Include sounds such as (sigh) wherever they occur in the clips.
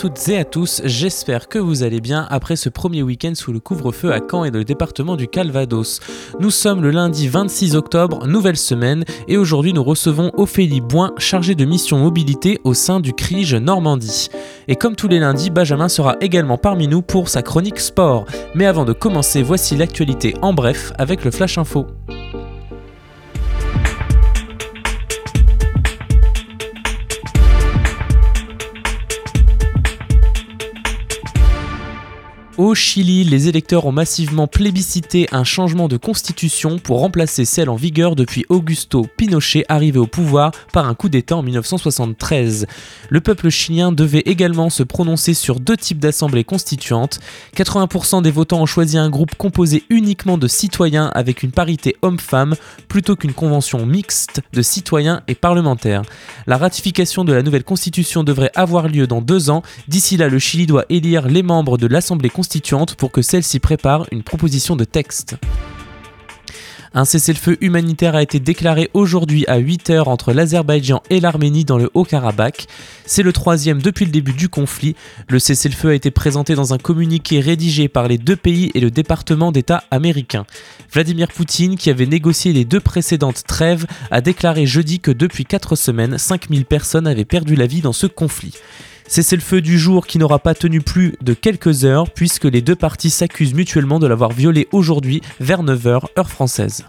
Toutes et à tous, j'espère que vous allez bien après ce premier week-end sous le couvre-feu à Caen et dans le département du Calvados. Nous sommes le lundi 26 octobre, nouvelle semaine, et aujourd'hui nous recevons Ophélie Boin, chargée de mission mobilité au sein du CRIGE Normandie. Et comme tous les lundis, Benjamin sera également parmi nous pour sa chronique sport. Mais avant de commencer, voici l'actualité en bref avec le Flash Info. Au Chili, les électeurs ont massivement plébiscité un changement de constitution pour remplacer celle en vigueur depuis Augusto Pinochet arrivé au pouvoir par un coup d'État en 1973. Le peuple chilien devait également se prononcer sur deux types d'assemblées constituantes. 80% des votants ont choisi un groupe composé uniquement de citoyens avec une parité homme-femme plutôt qu'une convention mixte de citoyens et parlementaires. La ratification de la nouvelle constitution devrait avoir lieu dans deux ans. D'ici là, le Chili doit élire les membres de l'Assemblée constituante pour que celle-ci prépare une proposition de texte. Un cessez-le-feu humanitaire a été déclaré aujourd'hui à 8h entre l'Azerbaïdjan et l'Arménie dans le Haut-Karabakh. C'est le troisième depuis le début du conflit. Le cessez-le-feu a été présenté dans un communiqué rédigé par les deux pays et le département d'État américain. Vladimir Poutine, qui avait négocié les deux précédentes trêves, a déclaré jeudi que depuis 4 semaines, 5000 personnes avaient perdu la vie dans ce conflit. C'est le feu du jour qui n'aura pas tenu plus de quelques heures puisque les deux parties s'accusent mutuellement de l'avoir violé aujourd'hui vers 9h heure française.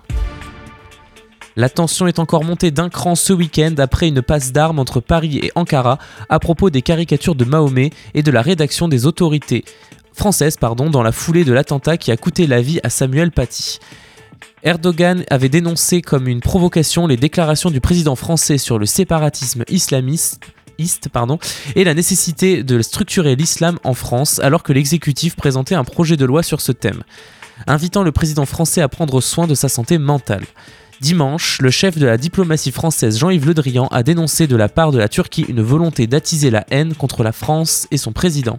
La tension est encore montée d'un cran ce week-end après une passe d'armes entre Paris et Ankara à propos des caricatures de Mahomet et de la rédaction des autorités françaises dans la foulée de l'attentat qui a coûté la vie à Samuel Paty. Erdogan avait dénoncé comme une provocation les déclarations du président français sur le séparatisme islamiste et la nécessité de structurer l'islam en France alors que l'exécutif présentait un projet de loi sur ce thème, invitant le président français à prendre soin de sa santé mentale. Dimanche, le chef de la diplomatie française Jean-Yves Le Drian a dénoncé de la part de la Turquie une volonté d'attiser la haine contre la France et son président.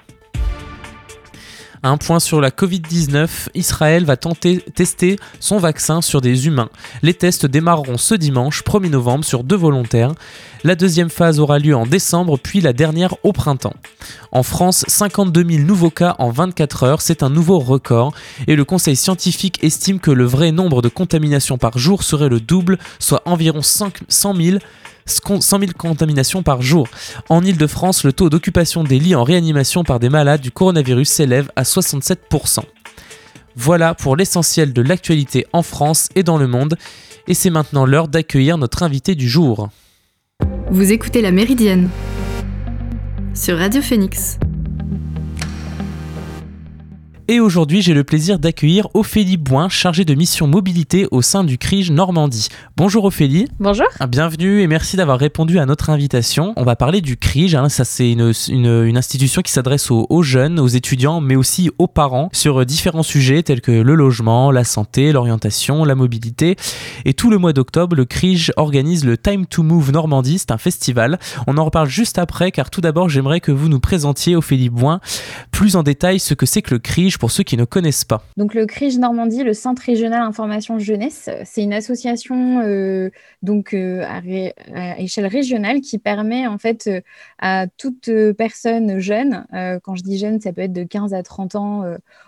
Un point sur la Covid-19, Israël va tenter tester son vaccin sur des humains. Les tests démarreront ce dimanche 1er novembre sur deux volontaires. La deuxième phase aura lieu en décembre, puis la dernière au printemps. En France, 52 000 nouveaux cas en 24 heures, c'est un nouveau record, et le Conseil scientifique estime que le vrai nombre de contaminations par jour serait le double, soit environ 100 000 100 000 contaminations par jour. En Ile-de-France, le taux d'occupation des lits en réanimation par des malades du coronavirus s'élève à 67%. Voilà pour l'essentiel de l'actualité en France et dans le monde, et c'est maintenant l'heure d'accueillir notre invité du jour. Vous écoutez La Méridienne sur Radio Phoenix. Et aujourd'hui, j'ai le plaisir d'accueillir Ophélie Boin, chargée de mission mobilité au sein du CRIGE Normandie. Bonjour Ophélie. Bonjour. Ah, bienvenue et merci d'avoir répondu à notre invitation. On va parler du CRIGE. Hein. ça, c'est une, une, institution qui s'adresse aux, jeunes, aux étudiants, mais aussi aux parents sur différents sujets tels que le logement, la santé, l'orientation, la mobilité. Et tout le mois d'octobre, le CRIGE organise le Time to Move Normandie. C'est un festival. On en reparle juste après, car tout d'abord, j'aimerais que vous nous présentiez, Ophélie Boin, plus en détail ce que c'est que le CRIGE pour ceux qui ne connaissent pas Donc le CRIGE Normandie, le Centre régional information jeunesse, c'est une association euh, donc euh, à, échelle régionale qui permet en fait euh, à toute personne jeune, quand je dis jeune, ça peut être de 15 à 30 ans,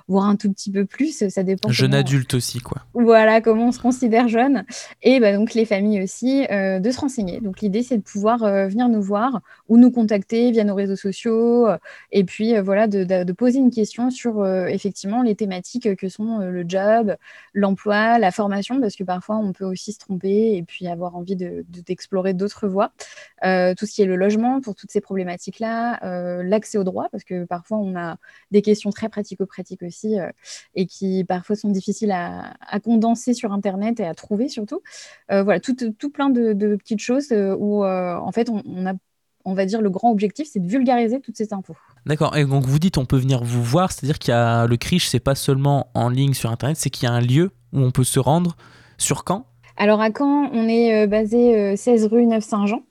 voire un tout petit peu plus, ça dépend. Jeune adulte aussi quoi. Voilà comment on se considère jeune et bah, donc les familles aussi de se renseigner. Donc l'idée c'est de pouvoir venir nous voir ou nous contacter via nos réseaux sociaux et puis voilà de, de, poser une question sur effectivement les thématiques que sont euh, le job, l'emploi, la formation, parce que parfois on peut aussi se tromper et puis avoir envie d'explorer de, d'autres voies. Euh, tout ce qui est le logement pour toutes ces problématiques-là, euh, l'accès au droit, parce que parfois on a des questions très pratico-pratiques aussi et qui parfois sont difficiles à, condenser sur Internet et à trouver surtout. voilà, tout, tout plein de, petites choses où en fait on, on a on va dire, le grand objectif, c'est de vulgariser toutes ces infos. D'accord. Et donc vous dites, on peut venir vous voir, c'est-à-dire qu'il y a le CRICH, c'est pas seulement en ligne sur Internet, c'est qu'il y a un lieu où on peut se rendre. Sur Caen alors à Caen, on est euh, basé 16 euh, rue Neuf-Saint-Jean,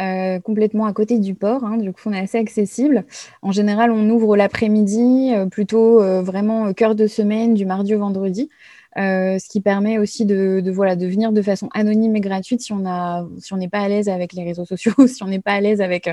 euh, complètement à côté du port, hein, du coup on est assez accessible. En général, on ouvre l'après-midi, plutôt vraiment cœur de semaine, du mardi au vendredi. ce qui permet aussi de, voilà, de venir de façon anonyme et gratuite si on si n'est pas à l'aise avec les réseaux sociaux, (laughs) si on n'est pas à l'aise avec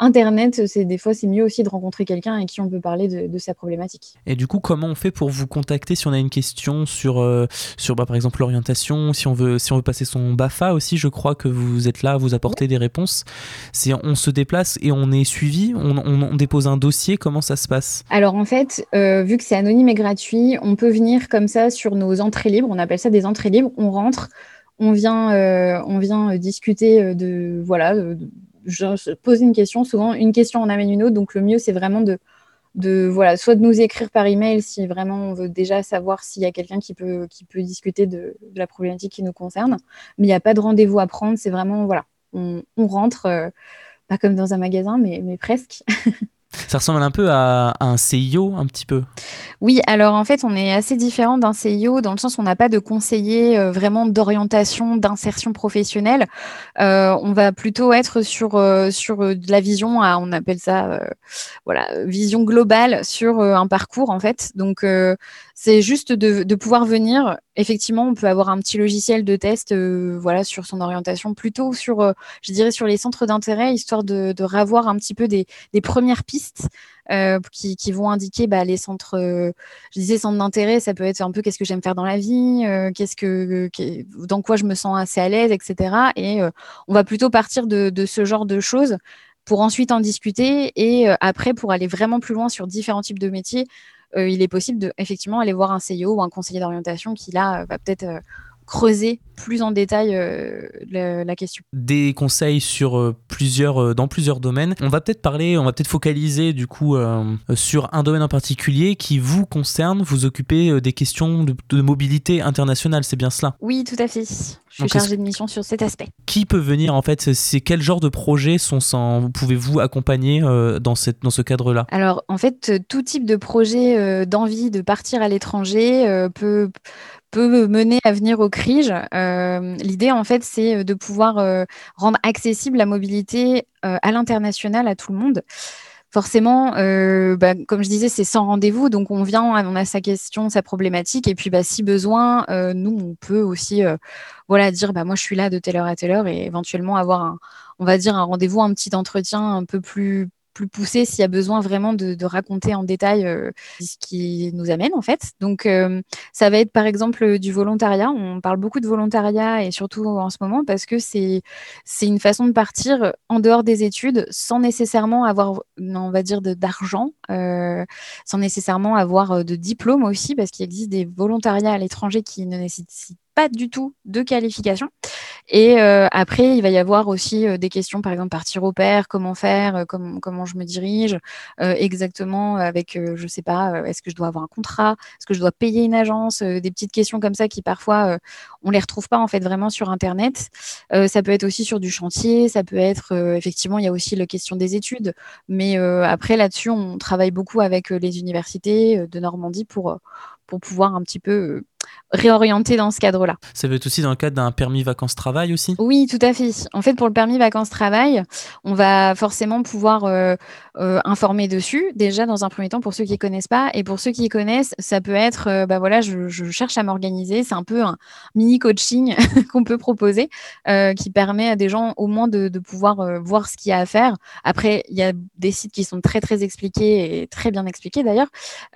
Internet, c'est des fois, c'est mieux aussi de rencontrer quelqu'un avec qui on peut parler de, sa problématique. Et du coup, comment on fait pour vous contacter si on a une question sur, sur bah, par exemple, l'orientation, si on veut, si on veut passer son Bafa aussi, je crois que vous êtes là, vous apportez des réponses. C'est on se déplace et on est suivi, on, on, dépose un dossier. Comment ça se passe? Alors en fait, vu que c'est anonyme et gratuit, on peut venir comme ça sur nos entrées libres. On appelle ça des entrées libres. On rentre on vient, euh, on vient discuter euh, de, voilà, je pose une question, souvent une question en amène une autre, donc le mieux c'est vraiment de, de, voilà, soit de nous écrire par email si vraiment on veut déjà savoir s'il y a quelqu'un qui peut, qui peut discuter de, la problématique qui nous concerne, mais il n'y a pas de rendez-vous à prendre, c'est vraiment, voilà, on, rentre, euh, pas comme dans un magasin, mais, mais presque. (laughs) Ça ressemble un peu à, un CIO, un petit peu. Oui, alors en fait, on est assez différent d'un CIO dans le sens où on n'a pas de conseiller euh, vraiment d'orientation, d'insertion professionnelle. Euh, on va plutôt être sur, euh, sur de la vision, on appelle ça, voilà, vision globale sur un parcours en fait. Donc, c'est juste de, pouvoir venir. Effectivement, on peut avoir un petit logiciel de test voilà, sur son orientation, plutôt sur, je dirais, sur les centres d'intérêt, histoire de, revoir un petit peu des, premières pistes euh, qui, vont indiquer bah, les centres, euh, je disais centres d'intérêt, ça peut être un peu qu'est-ce que j'aime faire dans la vie, euh, qu'est-ce que, dans quoi je me sens assez à l'aise, etc. Et on va plutôt partir de, ce genre de choses pour ensuite en discuter et après pour aller vraiment plus loin sur différents types de métiers. Il est possible de effectivement aller voir un CIO ou un conseiller d'orientation qui là va peut-être creuser plus en détail euh, la, question. Des conseils sur euh, plusieurs, euh, dans plusieurs domaines. On va peut-être parler, on va peut-être focaliser du coup sur un domaine en particulier qui vous concerne. Vous occupez des questions de, mobilité internationale, c'est bien cela? Oui, tout à fait. Je suis chargée de mission sur cet aspect. Qui peut venir en fait C'est quel genre de projets sont sans Pouvez-vous accompagner dans, cette, dans ce cadre-là? Alors en fait, tout type de projet d'envie de partir à l'étranger peut peut mener à venir au CRIGE. Euh, l'idée, en fait, c'est euh, de pouvoir euh, rendre accessible la mobilité à l'international à tout le monde. Forcément, bah, comme je disais, c'est sans rendez-vous, donc on vient, on a sa question, sa problématique, et puis bah, si besoin, nous, on peut aussi voilà, dire, bah, moi, je suis là de telle heure à telle heure, et éventuellement avoir un rendez-vous, un petit entretien un peu plus plus poussé s'il y a besoin vraiment de, raconter en détail euh, ce qui nous amène en fait. Donc euh, ça va être par exemple du volontariat. On parle beaucoup de volontariat et surtout en ce moment parce que c'est une façon de partir en dehors des études sans nécessairement avoir, on va dire, d'argent, euh, sans nécessairement avoir de diplôme aussi parce qu'il existe des volontariats à l'étranger qui ne nécessitent pas du tout de qualification. Et euh, après, il va y avoir aussi euh, des questions, par exemple, partir au père, comment faire, euh, comment, je me dirige, exactement avec, je sais pas, est-ce que je dois avoir un contrat, est-ce que je dois payer une agence, des petites questions comme ça qui parfois, on les retrouve pas en fait vraiment sur Internet. ça peut être aussi sur du chantier, ça peut être, effectivement, il y a aussi la question des études. Mais après, là-dessus, on travaille beaucoup avec les universités de Normandie pour pouvoir un petit peu réorienter dans ce cadre-là. Ça peut être aussi dans le cadre d'un permis vacances-travail aussi? Oui, tout à fait. En fait, pour le permis vacances-travail, on va forcément pouvoir euh, euh, informer dessus, déjà dans un premier temps pour ceux qui ne connaissent pas. Et pour ceux qui connaissent, ça peut être, euh, bah voilà, je, cherche à m'organiser. C'est un peu un mini coaching (laughs) qu'on peut proposer qui permet à des gens au moins de, de pouvoir voir ce qu'il y a à faire. Après, il y a des sites qui sont très, très expliqués et très bien expliqués d'ailleurs.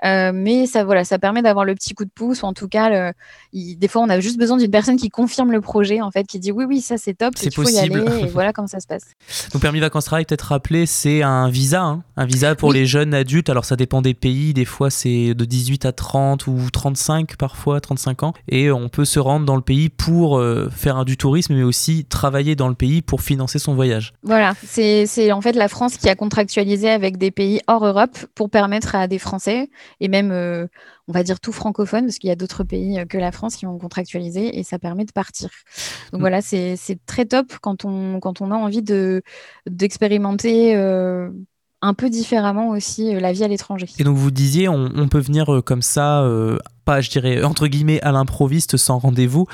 mais ça, voilà, ça permet d'avoir le petit coup de pouce ou en tout cas euh, des fois, on a juste besoin d'une personne qui confirme le projet, en fait, qui dit oui, oui, ça c'est top, il faut y aller, et (laughs) voilà comment ça se passe. Donc, permis vacances-travail, peut-être rappeler, c'est un visa, hein. un visa pour les jeunes adultes. Alors, ça dépend des pays, des fois c'est de 18 à 30 ou 35 parfois, 35 ans, et on peut se rendre dans le pays pour euh, faire du tourisme, mais aussi travailler dans le pays pour financer son voyage. Voilà, c'est en fait la France qui a contractualisé avec des pays hors Europe pour permettre à des Français et même euh, on va dire tout francophone, parce qu'il y a d'autres pays euh, que la France qui ont contractualisé et ça permet de partir. Donc mm. voilà, c'est très top quand on, quand on a envie d'expérimenter euh, un peu différemment aussi euh, la vie à l'étranger. Et donc vous disiez, on, peut venir comme ça pas, je dirais, entre guillemets, à l'improviste sans rendez-vous.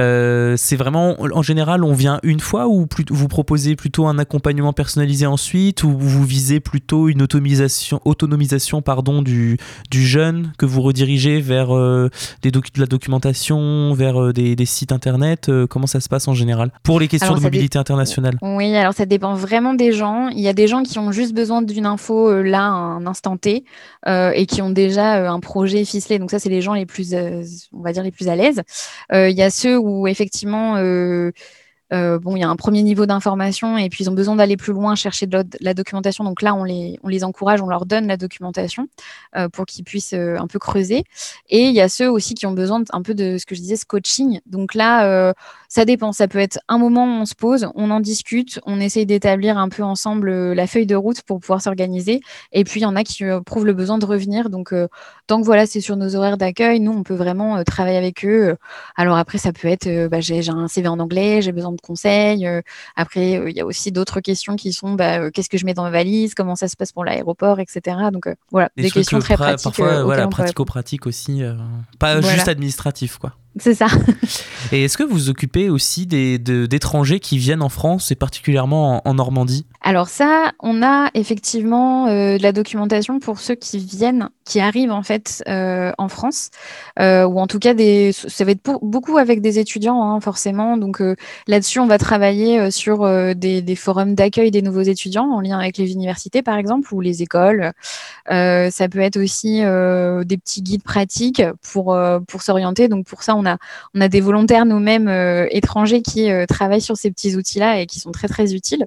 Euh, c'est vraiment, en général, on vient une fois ou vous proposez plutôt un accompagnement personnalisé ensuite ou vous visez plutôt une autonomisation, autonomisation pardon, du, du jeune que vous redirigez vers euh, des de la documentation, vers euh, des, des, sites internet? Comment ça se passe en général? Pour les questions de mobilité internationale Oui, alors ça dépend vraiment des gens. Il y a des gens qui ont juste besoin d'une info là, un instant T, et qui ont déjà un projet ficelé. Donc ça, c'est les gens les plus, euh, on va dire, les plus à l'aise. Euh, il y a ceux où effectivement euh, bon, il y a un premier niveau d'information et puis ils ont besoin d'aller plus loin, chercher de la documentation. Donc là, on les, on les encourage, on leur donne la documentation euh, pour qu'ils puissent euh, un peu creuser. Et il y a ceux aussi qui ont besoin un peu de ce que je disais, ce coaching. Donc là, ça dépend. Ça peut être un moment où on se pose, on en discute, on essaye d'établir un peu ensemble la feuille de route pour pouvoir s'organiser. Et puis, il y en a qui prouvent le besoin de revenir. Donc, tant que voilà, c'est sur nos horaires d'accueil, nous, on peut vraiment travailler avec eux. Alors après, ça peut être, bah, j'ai un CV en anglais, j'ai besoin de conseils. Euh, après, euh, il y a aussi d'autres questions qui sont bah, euh, qu'est-ce que je mets dans ma valise, comment ça se passe pour l'aéroport, etc. Donc voilà, des, questions très pratiques. Parfois, voilà, pratico-pratique aussi, pas juste administratif, quoi. C'est ça. (laughs) et est-ce que vous occupez aussi d'étrangers qui viennent en France et particulièrement en, Normandie? Alors ça, on a effectivement de la documentation pour ceux qui viennent, qui arrivent en fait en France, ou en tout cas des, ça va être beaucoup avec des étudiants hein, forcément. Donc là-dessus, on va travailler sur des, des, forums d'accueil des nouveaux étudiants en lien avec les universités par exemple ou les écoles. ça peut être aussi des petits guides pratiques pour pour s'orienter. Donc pour ça, on on a des volontaires nous-mêmes euh, étrangers qui euh, travaillent sur ces petits outils-là et qui sont très très utiles.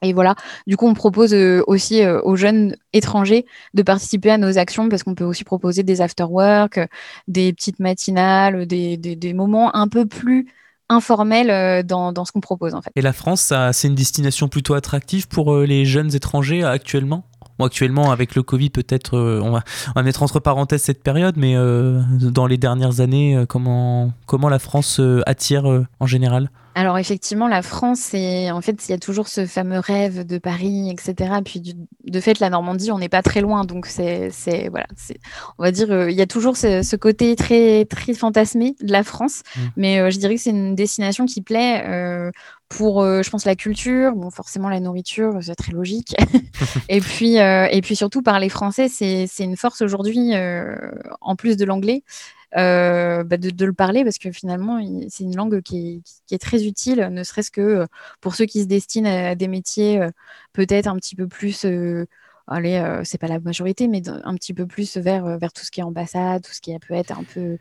Et voilà, du coup, on propose euh, aussi aux jeunes étrangers de participer à nos actions parce qu'on peut aussi proposer des after-work, des petites matinales, des, moments un peu plus informels dans, dans ce qu'on propose en fait. Et la France, c'est une destination plutôt attractive pour les jeunes étrangers actuellement? Actuellement, avec le Covid, peut-être, euh, on, va, on va mettre entre parenthèses cette période, mais euh, dans les dernières années, euh, comment, comment la France attire en général? Alors effectivement, la France, en fait, il y a toujours ce fameux rêve de Paris, etc. Puis de fait, la Normandie, on n'est pas très loin, donc c'est, voilà, on va dire, il y a toujours ce, côté très très fantasmé de la France, mmh. mais je dirais que c'est une destination qui plaît pour, euh, je pense, la culture, bon, forcément la nourriture, c'est très logique. (laughs) et, puis, euh, et puis surtout, parler français, c'est une force aujourd'hui, euh, en plus de l'anglais, bah, de, le parler, parce que finalement, c'est une langue qui est, très utile, ne serait-ce que pour ceux qui se destinent à des métiers peut-être un petit peu plus allez, euh, c'est pas la majorité, mais un petit peu plus vers, euh, vers tout ce qui est ambassade, tout ce qui peut être un peu.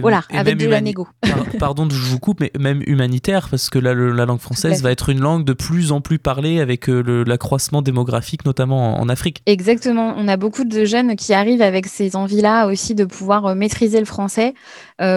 voilà, avec de la négo. (laughs) pardon, je vous coupe, mais même humanitaire, parce que là, la langue française va être une langue de plus en plus parlée avec euh, l'accroissement démographique, notamment en, Afrique. Exactement. On a beaucoup de jeunes qui arrivent avec ces envies-là aussi de pouvoir maîtriser le français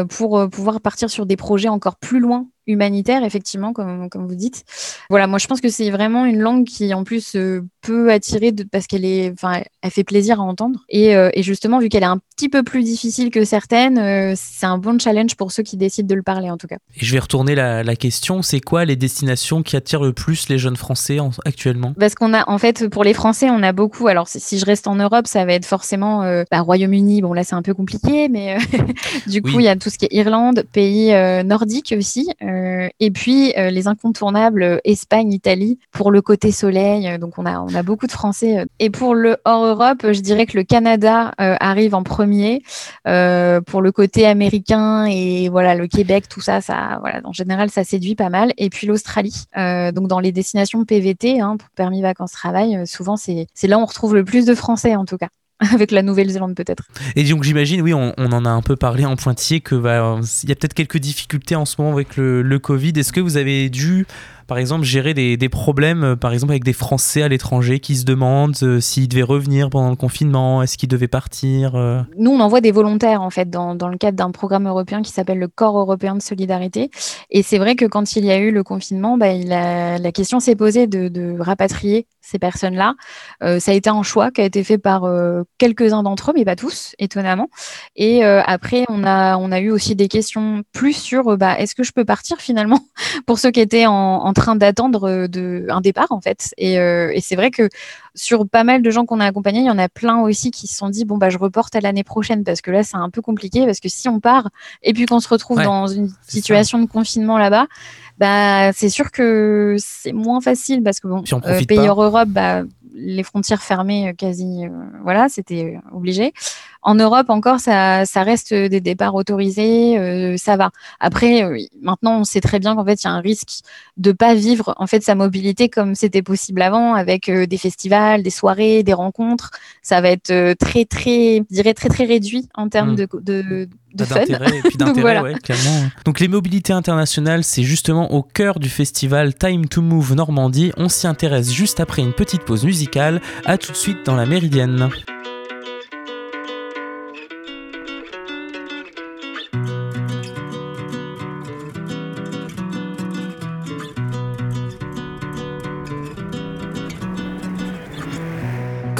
pour pouvoir partir sur des projets encore plus loin humanitaire, effectivement, comme, comme vous dites. Voilà, moi je pense que c'est vraiment une langue qui en plus euh, peut attirer de, parce qu'elle est, enfin, elle fait plaisir à entendre. Et, euh, et justement, vu qu'elle est un petit peu plus difficile que certaines, euh, c'est un bon challenge pour ceux qui décident de le parler en tout cas. Et je vais retourner la, la question, c'est quoi les destinations qui attirent le plus les jeunes Français actuellement? Parce qu'on a, en fait, pour les Français, on a beaucoup. Alors si je reste en Europe, ça va être forcément bah, Royaume-Uni. Bon là, c'est un peu compliqué, mais (laughs) du coup, il y a tout ce qui est Irlande, pays nordiques aussi. Euh, et puis euh, les incontournables euh, Espagne, Italie pour le côté soleil. donc on a on a beaucoup de Français. Et pour le hors Europe, je dirais que le Canada arrive en premier pour le côté américain et voilà le Québec, tout ça, ça voilà en général ça séduit pas mal. Et puis l'Australie, donc dans les destinations PVT hein, pour permis vacances travail, souvent c'est là où on retrouve le plus de Français en tout cas. (laughs) avec la Nouvelle-Zélande peut-être. Et donc j'imagine, oui, on, en a un peu parlé en pointillé, que bah, y a peut-être quelques difficultés en ce moment avec le Covid. Est-ce que vous avez dû par exemple, gérer des, problèmes, euh, par exemple, avec des Français à l'étranger qui se demandent euh, s'ils devaient revenir pendant le confinement, est-ce qu'ils devaient partir euh Nous, on envoie des volontaires, en fait, dans, le cadre d'un programme européen qui s'appelle le Corps européen de solidarité. Et c'est vrai que quand il y a eu le confinement, bah, la question s'est posée de, rapatrier ces personnes-là. ça a été un choix qui a été fait par quelques-uns d'entre eux, mais pas tous, étonnamment. Et après, on a, on a eu aussi des questions plus sur bah, est-ce que je peux partir finalement (laughs) pour ceux qui étaient en, en train d'attendre de, un départ en fait. Et, et c'est vrai que sur pas mal de gens qu'on a accompagnés, il y en a plein aussi qui se sont dit bon bah je reporte à l'année prochaine parce que là c'est un peu compliqué parce que si on part et puis qu'on se retrouve dans une situation de confinement là-bas, bah c'est sûr que c'est moins facile parce que bon, euh, pays hors Europe, bah les frontières fermées quasi, euh, voilà, c'était obligé. En Europe encore, ça, ça reste des départs autorisés, euh, ça va. Après, euh, maintenant, on sait très bien qu'en fait, il y a un risque de pas vivre en fait sa mobilité comme c'était possible avant, avec euh, des festivals, des soirées, des rencontres. Ça va être très, très, je dirais très, très réduit en termes hmm. de, de, de fun. Et puis (laughs) Donc, voilà. ouais, clairement. Donc les mobilités internationales, c'est justement au cœur du festival Time to Move Normandie. On s'y intéresse juste après une petite pause musicale. À tout de suite dans la Méridienne.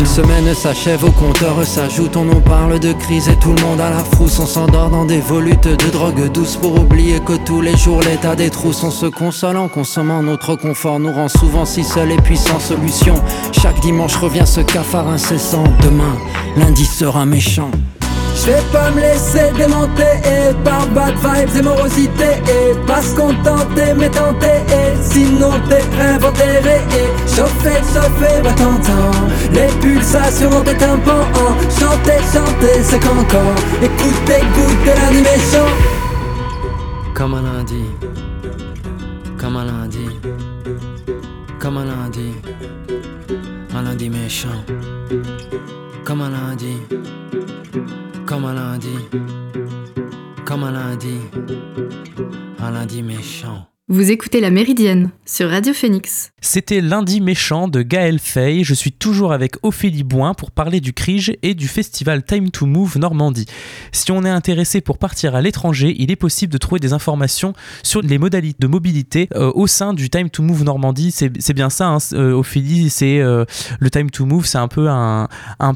Une semaine s'achève, au compteur s'ajoute, on nous parle de crise et tout le monde à la frousse. On s'endort dans des volutes de drogue douce pour oublier que tous les jours l'état des trousses. On se console en consommant notre confort, nous rend souvent si seuls et puis sans solution. Chaque dimanche revient ce cafard incessant. Demain, lundi sera méchant. Je vais pas me laisser démonter et par bad vibes et morosité et pas se contenter mais tenter et sinon t'es inventé et chauffer, chauffer, va t'entendre. Les pulsations des tympans chanter, chanter c'est qu'encore. Écoutez, écoutez l'animation comme un lundi. Comme un lundi. Comme un lundi. Un lundi méchant comme un lundi comme un lundi, comme un lundi, un lundi méchant. Vous écoutez La Méridienne sur Radio Phoenix. C'était Lundi méchant de Gaël Fay. Je suis toujours avec Ophélie Boin pour parler du CRIGE et du festival Time to Move Normandie. Si on est intéressé pour partir à l'étranger, il est possible de trouver des informations sur les modalités de mobilité euh, au sein du Time to Move Normandie. C'est bien ça, hein, euh, Ophélie, c'est euh, le Time to Move, c'est un peu un,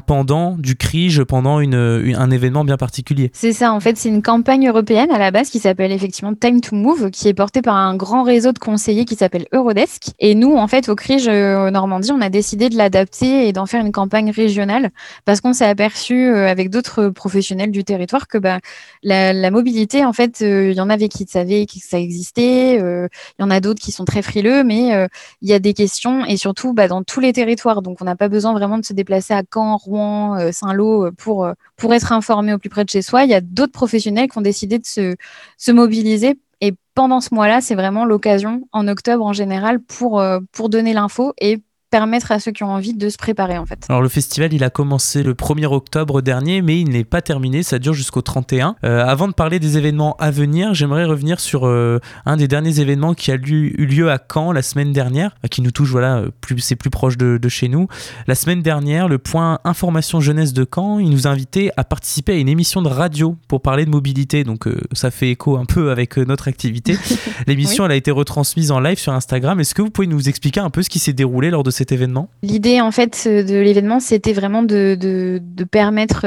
pendant du CRIGE pendant une, un événement bien particulier. C'est ça, en fait, c'est une campagne européenne à la base qui s'appelle effectivement Time to Move, qui est portée par un grand réseau de conseillers qui s'appelle Eurodesk. Et nous, en fait, au CRIGE euh, Normandie, on a décidé de l'adapter et d'en faire une campagne régionale parce qu'on s'est aperçu euh, avec d'autres professionnels du territoire que bah, la, mobilité, en fait, euh, il y en avait qui savaient que ça existait, il y en a d'autres qui sont très frileux, mais il y a des questions et surtout bah, dans tous les territoires. Donc, on n'a pas besoin vraiment de se déplacer à Caen, Rouen, Saint-Lô pour, pour être informé au plus près de chez soi. Il y a d'autres professionnels qui ont décidé de se, se mobiliser pendant ce mois-là, c'est vraiment l'occasion, en octobre en général, pour, euh, pour donner l'info et permettre à ceux qui ont envie de se préparer en fait. Alors le festival il a commencé le 1er octobre dernier mais il n'est pas terminé, ça dure jusqu'au 31. Euh, avant de parler des événements à venir, j'aimerais revenir sur euh, un des derniers événements qui a eu lieu à Caen la semaine dernière, qui nous touche voilà, plus, c'est plus proche de, de, chez nous. La semaine dernière, le point information jeunesse de Caen, il nous a invités à participer à une émission de radio pour parler de mobilité, donc euh, ça fait écho un peu avec notre activité. (laughs) L'émission elle a été retransmise en live sur Instagram. Est-ce que vous pouvez nous expliquer un peu ce qui s'est déroulé lors de cette événement? L'idée en fait de l'événement, c'était vraiment de, de, permettre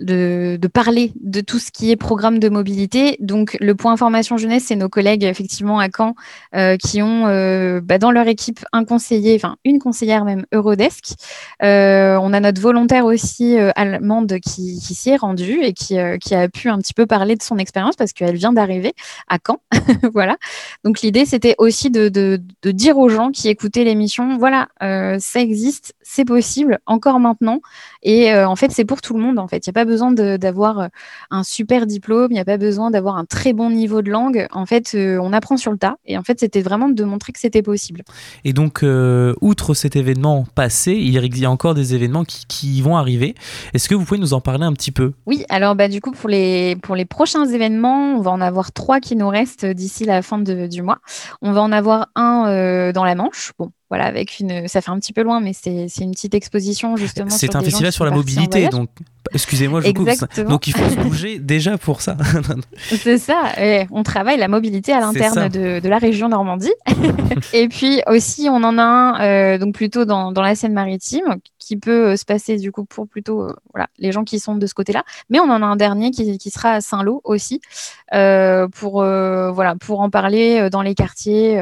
de, parler de tout ce qui est programme de mobilité. Donc, le point information jeunesse, c'est nos collègues, effectivement, à Caen, euh, qui ont euh, bah, dans leur équipe un conseiller, enfin, une conseillère même Eurodesk. Euh, on a notre volontaire aussi allemande qui, s'y est rendue et qui, qui, a pu un petit peu parler de son expérience parce qu'elle vient d'arriver à Caen. (laughs) voilà. Donc, l'idée, c'était aussi de, de, de, dire aux gens qui écoutaient l'émission, voilà, ça existe, c'est possible, encore maintenant. Et en fait, c'est pour tout le monde, en fait. Il n'y a pas besoin d'avoir euh, un super diplôme, il n'y a pas besoin d'avoir un très bon niveau de langue. En fait, euh, on apprend sur le tas. Et en fait, c'était vraiment de montrer que c'était possible. Et donc, euh, outre cet événement passé, il y a encore des événements qui, vont arriver. Est-ce que vous pouvez nous en parler un petit peu? Oui, alors bah, du coup, pour les, pour les prochains événements, on va en avoir trois qui nous restent d'ici la fin du mois. On va en avoir un dans la Manche. Bon, voilà, avec une, ça fait un petit peu loin, mais c'est une petite exposition justement. C'est un festival sur la mobilité, donc excusez-moi, je coupe. Donc il faut se bouger (laughs) déjà pour ça. (laughs) c'est ça. on travaille la mobilité à l'interne de, la région Normandie. (laughs) et puis aussi, on en a un euh, donc plutôt dans, dans la Seine-Maritime qui peut euh, se passer du coup pour plutôt euh, voilà les gens qui sont de ce côté-là. Mais on en a un dernier qui, qui sera à Saint-Lô aussi pour voilà pour en parler dans les quartiers.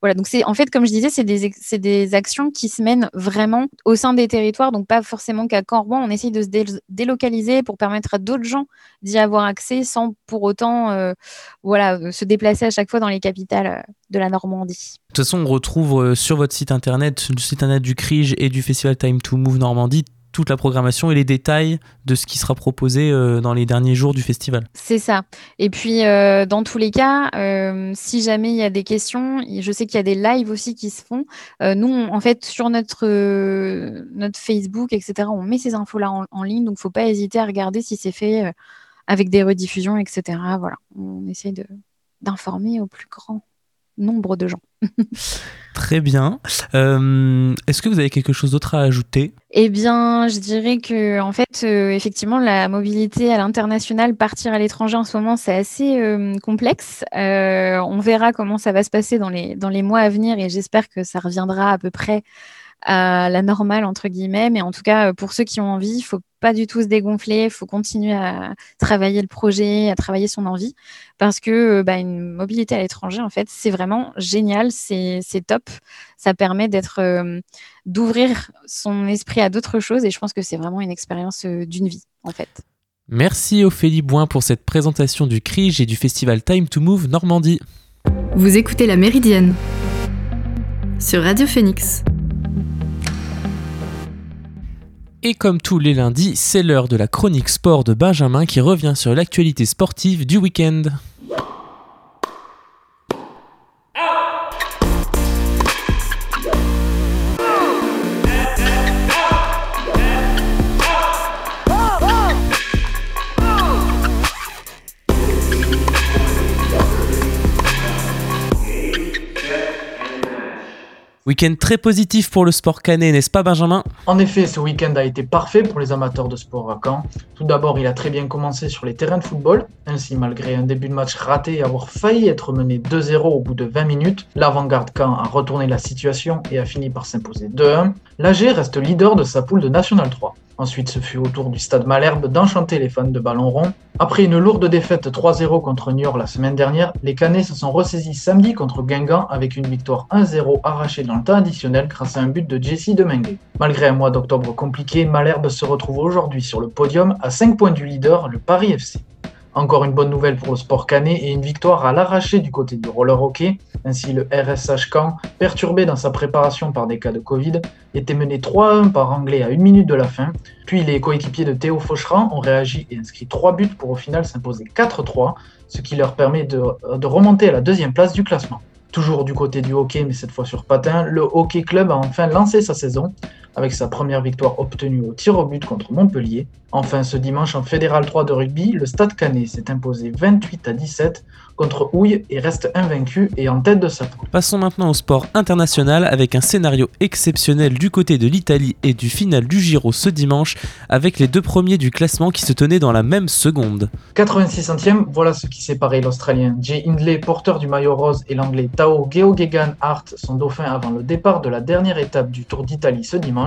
voilà donc c'est en fait comme je disais c'est des c'est des actions qui se mènent vraiment au sein des territoires, donc pas forcément qu'à Caen-Rouen. On essaye de se délocaliser pour permettre à d'autres gens d'y avoir accès sans pour autant euh, voilà, se déplacer à chaque fois dans les capitales euh, de la Normandie. De toute façon, on retrouve euh, sur votre site internet, le site internet du CRIGE et du Festival Time to Move Normandie, toute la programmation et les détails de ce qui sera proposé euh, dans les derniers jours du festival. C'est ça. Et puis, euh, dans tous les cas, euh, si jamais il y a des questions, je sais qu'il y a des lives aussi qui se font. nous, en fait, sur notre, notre Facebook, etc., on met ces infos-là en, ligne, donc il ne faut pas hésiter à regarder si c'est fait avec des rediffusions, etc. Voilà, on essaye d'informer au plus grand nombre de gens. Très bien. Euh, est-ce que vous avez quelque chose d'autre à ajouter? Eh bien, je dirais que, en fait, euh, effectivement, la mobilité à l'international, partir à l'étranger en ce moment, c'est assez euh, complexe. on verra comment ça va se passer dans les, dans les mois à venir et j'espère que ça reviendra à peu près à la normale entre guillemets. Mais en tout cas, pour ceux qui ont envie, il faut pas du tout se dégonfler, il faut continuer à travailler le projet, à travailler son envie, parce que bah, une mobilité à l'étranger, en fait, c'est vraiment génial, c'est top. Ça permet d'être, euh, d'ouvrir son esprit à d'autres choses, et je pense que c'est vraiment une expérience euh, d'une vie, en fait. Merci Ophélie Boin pour cette présentation du CRIGE et du festival Time to Move Normandie. Vous écoutez La Méridienne sur Radio Phoenix. Et comme tous les lundis, c'est l'heure de la chronique sport de Benjamin qui revient sur l'actualité sportive du week-end. Week-end très positif pour le sport canet, n'est-ce pas Benjamin? En effet, ce week-end a été parfait pour les amateurs de sport à Caen. Tout d'abord, il a très bien commencé sur les terrains de football. Ainsi, malgré un début de match raté et avoir failli être mené 2-0 au bout de 20 minutes, l'avant-garde Caen a retourné la situation et a fini par s'imposer 2-1. L'AG reste leader de sa poule de National 3. Ensuite, ce fut au tour du stade Malherbe d'enchanter les fans de ballon rond. Après une lourde défaite 3-0 contre Niort la semaine dernière, les Canets se sont ressaisis samedi contre Guingamp avec une victoire 1-0 arrachée dans le temps additionnel grâce à un but de Jesse Demengue. Malgré un mois d'octobre compliqué, Malherbe se retrouve aujourd'hui sur le podium à 5 points du leader, le Paris FC. Encore une bonne nouvelle pour le sport canet et une victoire à l'arraché du côté du roller hockey. Ainsi, le RSH Caen, perturbé dans sa préparation par des cas de Covid, était mené 3-1 par Anglais à une minute de la fin. Puis les coéquipiers de Théo Faucheran ont réagi et inscrit 3 buts pour au final s'imposer 4-3, ce qui leur permet de, de remonter à la deuxième place du classement. Toujours du côté du hockey, mais cette fois sur patin, le Hockey Club a enfin lancé sa saison avec sa première victoire obtenue au tir au but contre Montpellier. Enfin, ce dimanche en Fédéral 3 de rugby, le Stade Canet s'est imposé 28 à 17 contre Houille et reste invaincu et en tête de sa poule. Passons maintenant au sport international avec un scénario exceptionnel du côté de l'Italie et du final du Giro ce dimanche avec les deux premiers du classement qui se tenaient dans la même seconde. 86 centièmes, voilà ce qui séparait l'Australien Jay Hindley, porteur du maillot rose, et l'Anglais Tao Geoghegan Hart, son dauphin avant le départ de la dernière étape du Tour d'Italie ce dimanche.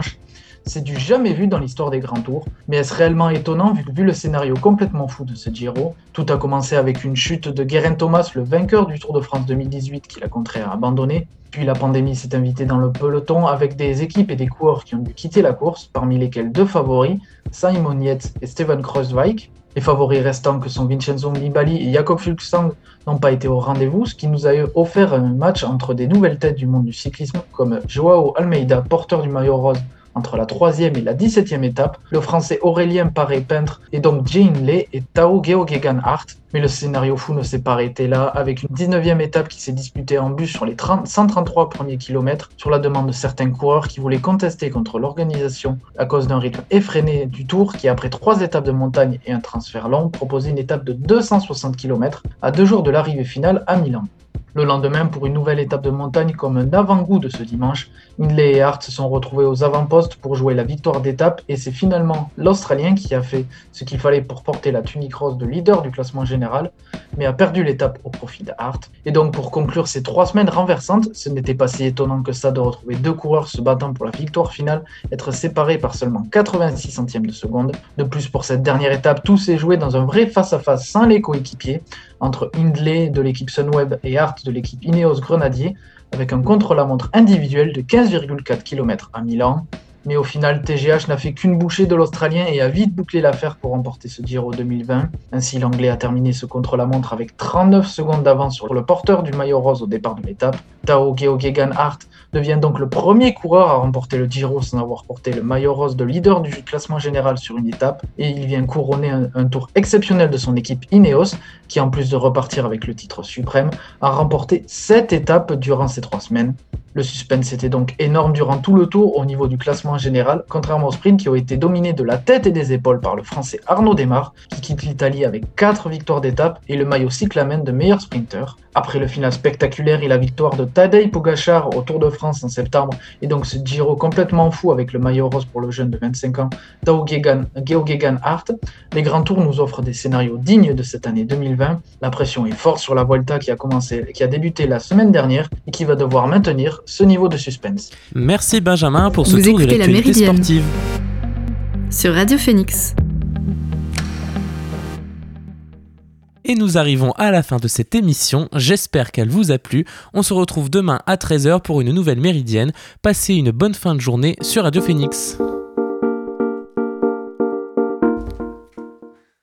C'est du jamais vu dans l'histoire des grands tours. Mais est-ce réellement étonnant vu, le scénario complètement fou de ce Giro? Tout a commencé avec une chute de Guerin Thomas, le vainqueur du Tour de France 2018 qui l'a contraire à abandonner. Puis la pandémie s'est invitée dans le peloton avec des équipes et des coureurs qui ont dû quitter la course, parmi lesquels deux favoris, Simon Yates et Steven Kreuzweig. Les favoris restants que sont Vincenzo Nibali et Jakob Fuglsang n'ont pas été au rendez-vous, ce qui nous a offert un match entre des nouvelles têtes du monde du cyclisme comme Joao Almeida, porteur du maillot rose entre la troisième et la 17e étape, le français Aurélien Paré-Peintre et donc Jane Lay et Tao Geoghegan Hart. Mais le scénario fou ne s'est pas arrêté là, avec une 19e étape qui s'est disputée en bus sur les 133 premiers kilomètres, sur la demande de certains coureurs qui voulaient contester contre l'organisation à cause d'un rythme effréné du Tour qui, après trois étapes de montagne et un transfert long, proposait une étape de 260 km à deux jours de l'arrivée finale à Milan. Le lendemain, pour une nouvelle étape de montagne comme un avant-goût de ce dimanche, Hindley et Hart se sont retrouvés aux avant-postes pour jouer la victoire d'étape et c'est finalement l'Australien qui a fait ce qu'il fallait pour porter la tunique rose de leader du classement général, mais a perdu l'étape au profit de Hart. Et donc pour conclure ces trois semaines renversantes, ce n'était pas si étonnant que ça de retrouver deux coureurs se battant pour la victoire finale, être séparés par seulement 86 centièmes de seconde. De plus pour cette dernière étape, tout s'est joué dans un vrai face-à-face sans les coéquipiers, entre Hindley de l'équipe Sunweb et Hart de l'équipe Ineos Grenadier, avec un contre-la-montre individuel de 15,4 km à Milan. Mais au final, TGH n'a fait qu'une bouchée de l'Australien et a vite bouclé l'affaire pour remporter ce Giro 2020. Ainsi, l'Anglais a terminé ce contre-la-montre avec 39 secondes d'avance sur le porteur du maillot rose au départ de l'étape. Tao Geoghegan Hart devient donc le premier coureur à remporter le Giro sans avoir porté le maillot rose de leader du classement général sur une étape, et il vient couronner un, tour exceptionnel de son équipe Ineos, qui en plus de repartir avec le titre suprême, a remporté 7 étapes durant ces 3 semaines. Le suspense était donc énorme durant tout le tour au niveau du classement général, contrairement au sprint qui ont été dominés de la tête et des épaules par le français Arnaud Desmar, qui quitte l'Italie avec 4 victoires d'étape et le maillot cyclamen de meilleur sprinter. Après le final spectaculaire et la victoire de Tadej Pogacar au Tour de France en septembre, et donc ce Giro complètement fou avec le maillot rose pour le jeune de 25 ans, Tao Geoghegan Hart, les grands tours nous offrent des scénarios dignes de cette année 2020. La pression est forte sur la Vuelta qui a commencé, qui a débuté la semaine dernière et qui va devoir maintenir ce niveau de suspense. Merci Benjamin pour ce tour de l'actualité sportive. Sur Radio Phoenix. Et nous arrivons à la fin de cette émission, j'espère qu'elle vous a plu. On se retrouve demain à 13h pour une nouvelle méridienne. Passez une bonne fin de journée sur Radio Phoenix.